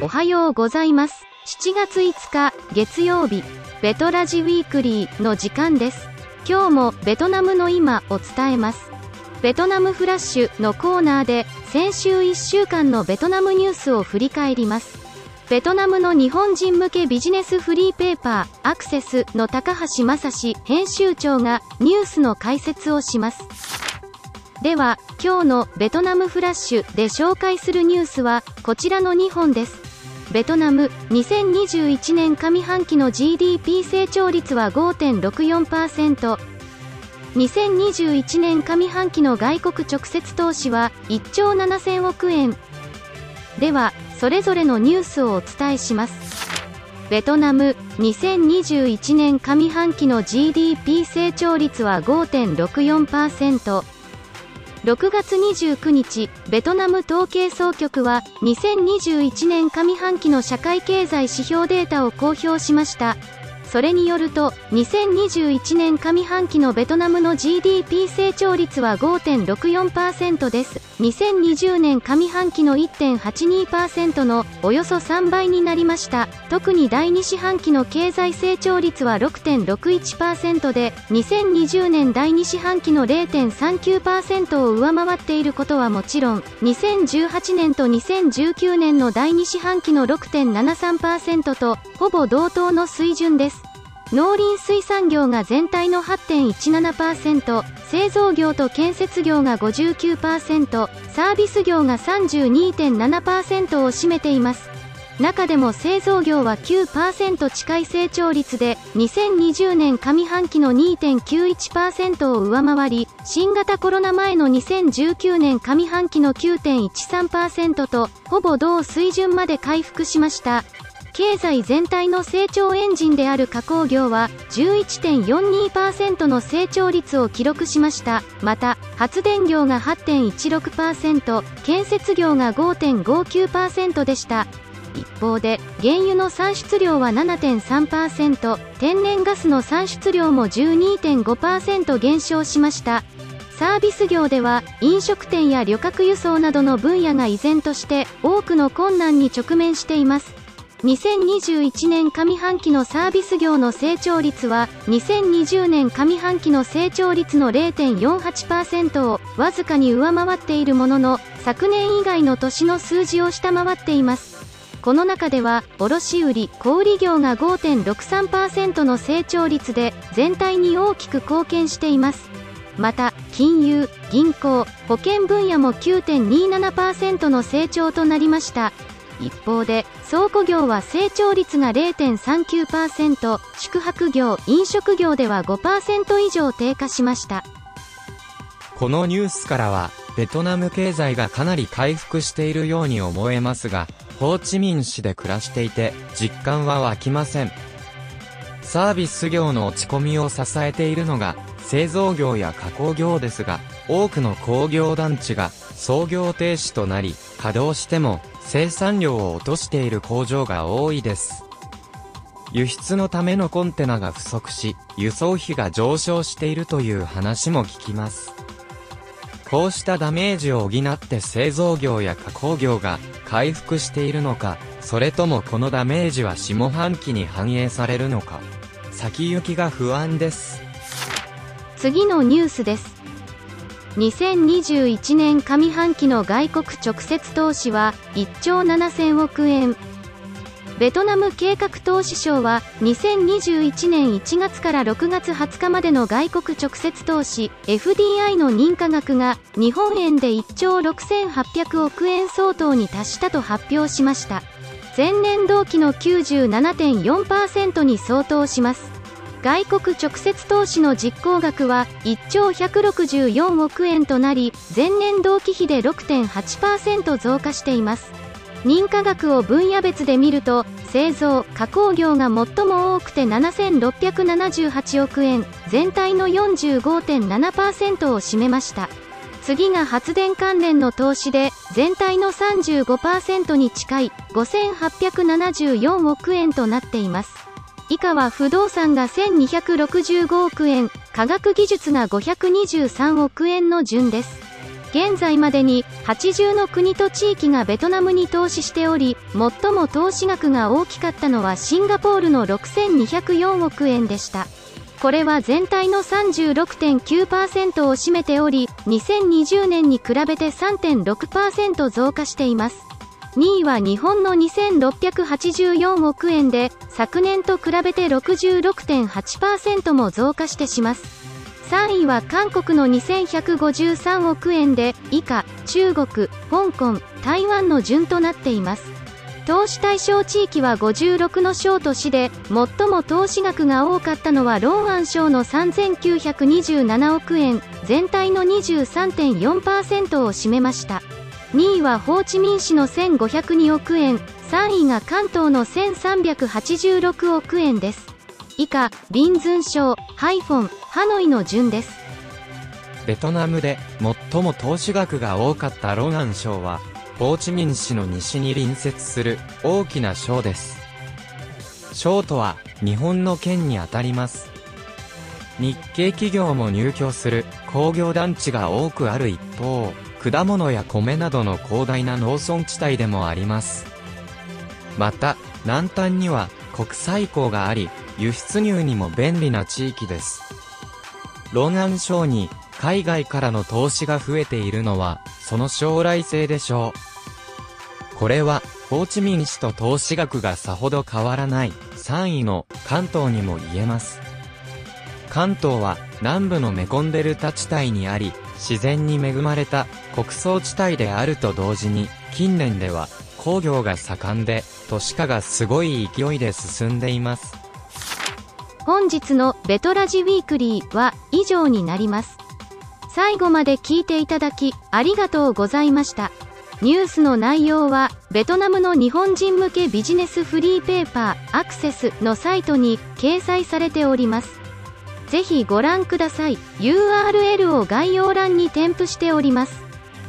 おはようございます。7月5日、月曜日、ベトラジウィークリーの時間です。今日もベトナムの今を伝えます。ベトナムフラッシュのコーナーで、先週1週間のベトナムニュースを振り返ります。ベトナムの日本人向けビジネスフリーペーパー、アクセスの高橋正史編集長がニュースの解説をします。では、今日のベトナムフラッシュで紹介するニュースはこちらの2本です。ベトナム2021年上半期の GDP 成長率は5.64%。2021年上半期の外国直接投資は1兆7000億円。では、それぞれのニュースをお伝えします。ベトナム2021年上半期の GDP 成長率は5.64%。6月29日、ベトナム統計総局は2021年上半期の社会経済指標データを公表しました。それによると、2021年上半期のベトナムの GDP 成長率は5.64%です。2020年上半期の1.82%のおよそ3倍になりました。特に第2四半期の経済成長率は6.61%で、2020年第2四半期の0.39%を上回っていることはもちろん、2018年と2019年の第2四半期の6.73%と、ほぼ同等の水準です。農林水産業が全体の8.17%、製造業と建設業が59%、サービス業が32.7%を占めています。中でも製造業は9%近い成長率で、2020年上半期の2.91%を上回り、新型コロナ前の2019年上半期の9.13%と、ほぼ同水準まで回復しました。経済全体の成長エンジンである加工業は11.42%の成長率を記録しました。また、発電業が8.16%、建設業が5.59%でした。一方で、原油の産出量は7.3%、天然ガスの産出量も12.5%減少しました。サービス業では飲食店や旅客輸送などの分野が依然として多くの困難に直面しています。2021年上半期のサービス業の成長率は2020年上半期の成長率の0.48%をわずかに上回っているものの昨年以外の年の数字を下回っています。この中では卸売小売業が5.63%の成長率で全体に大きく貢献しています。また金融銀行保険分野も9.27%の成長となりました。一方で倉庫業は成長率が0.39%宿泊業飲食業では5%以上低下しましたこのニュースからは、ベトナム経済がかなり回復しているように思えますが、ホーチミン市で暮らしていて、実感は湧きません。サービス業の落ち込みを支えているのが、製造業や加工業ですが、多くの工業団地が操業停止となり、稼働しても生産量を落としている工場が多いです。輸出のためのコンテナが不足し、輸送費が上昇しているという話も聞きます。こうしたダメージを補って製造業や加工業が回復しているのか、それともこのダメージは下半期に反映されるのか、先行きが不安です。次のニュースです2021年上半期の外国直接投資は1兆7000億円ベトナム計画投資省は2021年1月から6月20日までの外国直接投資 FDI の認可額が日本円で1兆6800億円相当に達したと発表しました。前年同期の97.4%に相当します。外国直接投資の実行額は1兆164億円となり前年同期比で6.8%増加しています。認可額を分野別で見ると製造加工業が最も多くて7678億円全体の45.7%を占めました。次が発電関連の投資で全体の35%に近い5874億円となっています。以下は不動産が1265億円科学技術が523億円の順です。現在までに80の国と地域がベトナムに投資しており最も投資額が大きかったのはシンガポールの6204億円でした。これは全体の36.9%を占めており2020年に比べて3.6%増加しています。2位は日本の2684億円で昨年と比べて66.8%も増加してします。3位は韓国の2153億円で以下中国香港台湾の順となっています。投資対象地域は56の省と市で最も投資額が多かったのはローアン省の3927億円全体の23.4%を占めました。2位はホーチミン市の1502億円3位が関東の1386億円です。以下リンズン省ハイフォンハノイの順です。ベトナムで最も投資額が多かったロガン省はホーチミン市の西に隣接する大きな省です。省都は日本の県にあたります。日系企業も入居する工業団地が多くある一方果物や米などの広大な農村地帯でもあります。また、南端には国際港があり、輸出入にも便利な地域です。ロンアン省に海外からの投資が増えているのは、その将来性でしょう。これは、ホーチミン市と投資額がさほど変わらない3位の関東にも言えます。関東は南部のメコンデルタ地帯にあり、自然に恵まれた穀倉地帯であると同時に、近年では工業が盛んで、都市化がすごい勢いで進んでいます。本日のベトラジウィークリーは以上になります。最後まで聞いていただき、ありがとうございました。ニュースの内容は、ベトナムの日本人向けビジネスフリーペーパー、アクセスのサイトに掲載されております。ぜひご覧ください。URL を概要欄に添付しております。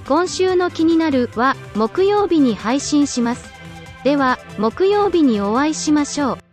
今週の気になるは木曜日に配信します。では、木曜日にお会いしましょう。